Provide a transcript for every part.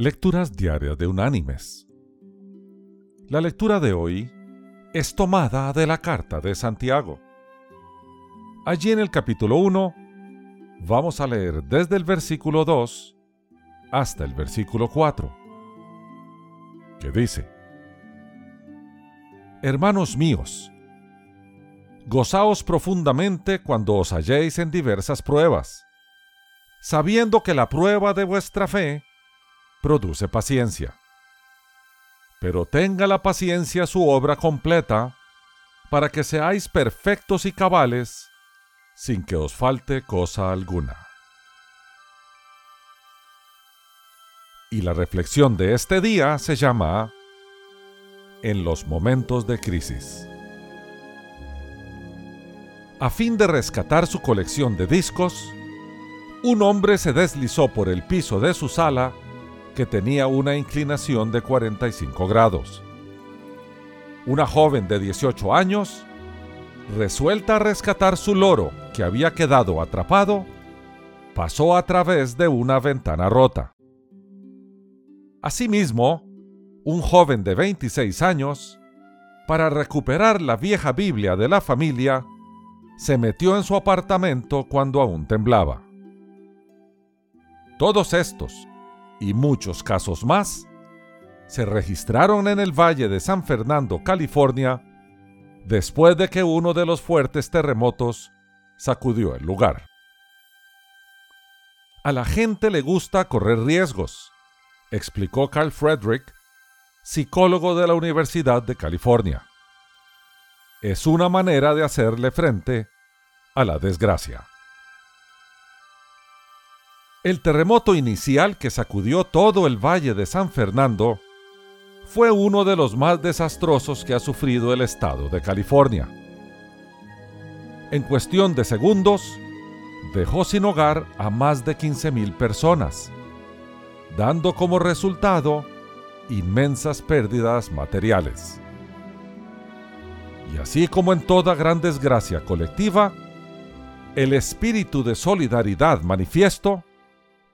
Lecturas Diarias de Unánimes. La lectura de hoy es tomada de la carta de Santiago. Allí en el capítulo 1 vamos a leer desde el versículo 2 hasta el versículo 4, que dice, Hermanos míos, gozaos profundamente cuando os halléis en diversas pruebas, sabiendo que la prueba de vuestra fe produce paciencia. Pero tenga la paciencia su obra completa, para que seáis perfectos y cabales, sin que os falte cosa alguna. Y la reflexión de este día se llama En los momentos de crisis. A fin de rescatar su colección de discos, un hombre se deslizó por el piso de su sala que tenía una inclinación de 45 grados. Una joven de 18 años, resuelta a rescatar su loro que había quedado atrapado, pasó a través de una ventana rota. Asimismo, un joven de 26 años, para recuperar la vieja Biblia de la familia, se metió en su apartamento cuando aún temblaba. Todos estos y muchos casos más se registraron en el Valle de San Fernando, California, después de que uno de los fuertes terremotos sacudió el lugar. A la gente le gusta correr riesgos, explicó Carl Frederick, psicólogo de la Universidad de California. Es una manera de hacerle frente a la desgracia. El terremoto inicial que sacudió todo el valle de San Fernando fue uno de los más desastrosos que ha sufrido el estado de California. En cuestión de segundos, dejó sin hogar a más de 15.000 personas, dando como resultado inmensas pérdidas materiales. Y así como en toda gran desgracia colectiva, el espíritu de solidaridad manifiesto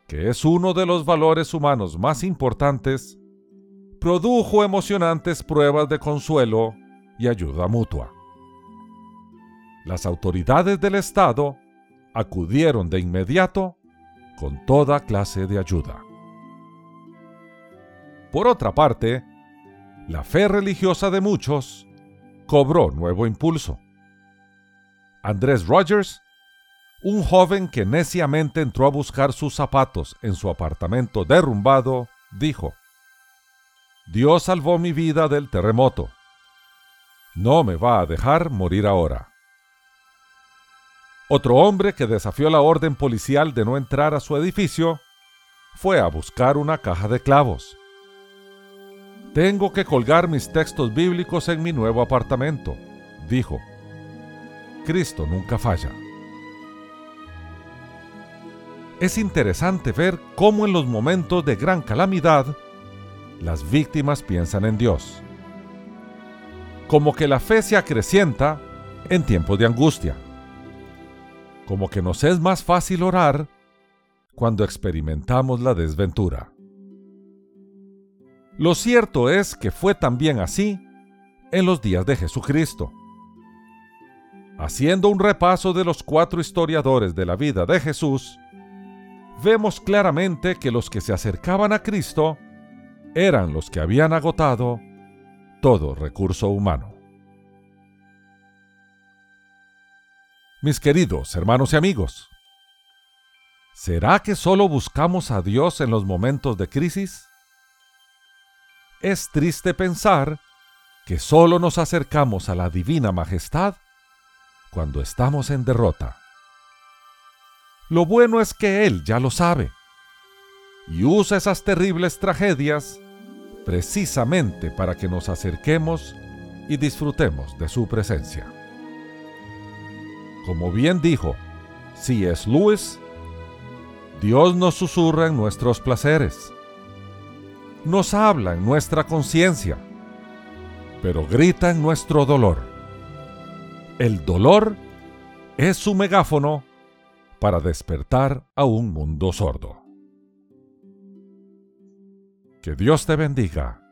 que es uno de los valores humanos más importantes, produjo emocionantes pruebas de consuelo y ayuda mutua. Las autoridades del Estado acudieron de inmediato con toda clase de ayuda. Por otra parte, la fe religiosa de muchos cobró nuevo impulso. Andrés Rogers un joven que neciamente entró a buscar sus zapatos en su apartamento derrumbado, dijo, Dios salvó mi vida del terremoto. No me va a dejar morir ahora. Otro hombre que desafió la orden policial de no entrar a su edificio fue a buscar una caja de clavos. Tengo que colgar mis textos bíblicos en mi nuevo apartamento, dijo. Cristo nunca falla. Es interesante ver cómo en los momentos de gran calamidad, las víctimas piensan en Dios. Como que la fe se acrecienta en tiempos de angustia. Como que nos es más fácil orar cuando experimentamos la desventura. Lo cierto es que fue también así en los días de Jesucristo. Haciendo un repaso de los cuatro historiadores de la vida de Jesús, vemos claramente que los que se acercaban a Cristo eran los que habían agotado todo recurso humano. Mis queridos hermanos y amigos, ¿será que solo buscamos a Dios en los momentos de crisis? Es triste pensar que solo nos acercamos a la divina majestad cuando estamos en derrota. Lo bueno es que Él ya lo sabe y usa esas terribles tragedias precisamente para que nos acerquemos y disfrutemos de su presencia. Como bien dijo C.S. Lewis, Dios nos susurra en nuestros placeres, nos habla en nuestra conciencia, pero grita en nuestro dolor. El dolor es su megáfono para despertar a un mundo sordo. Que Dios te bendiga.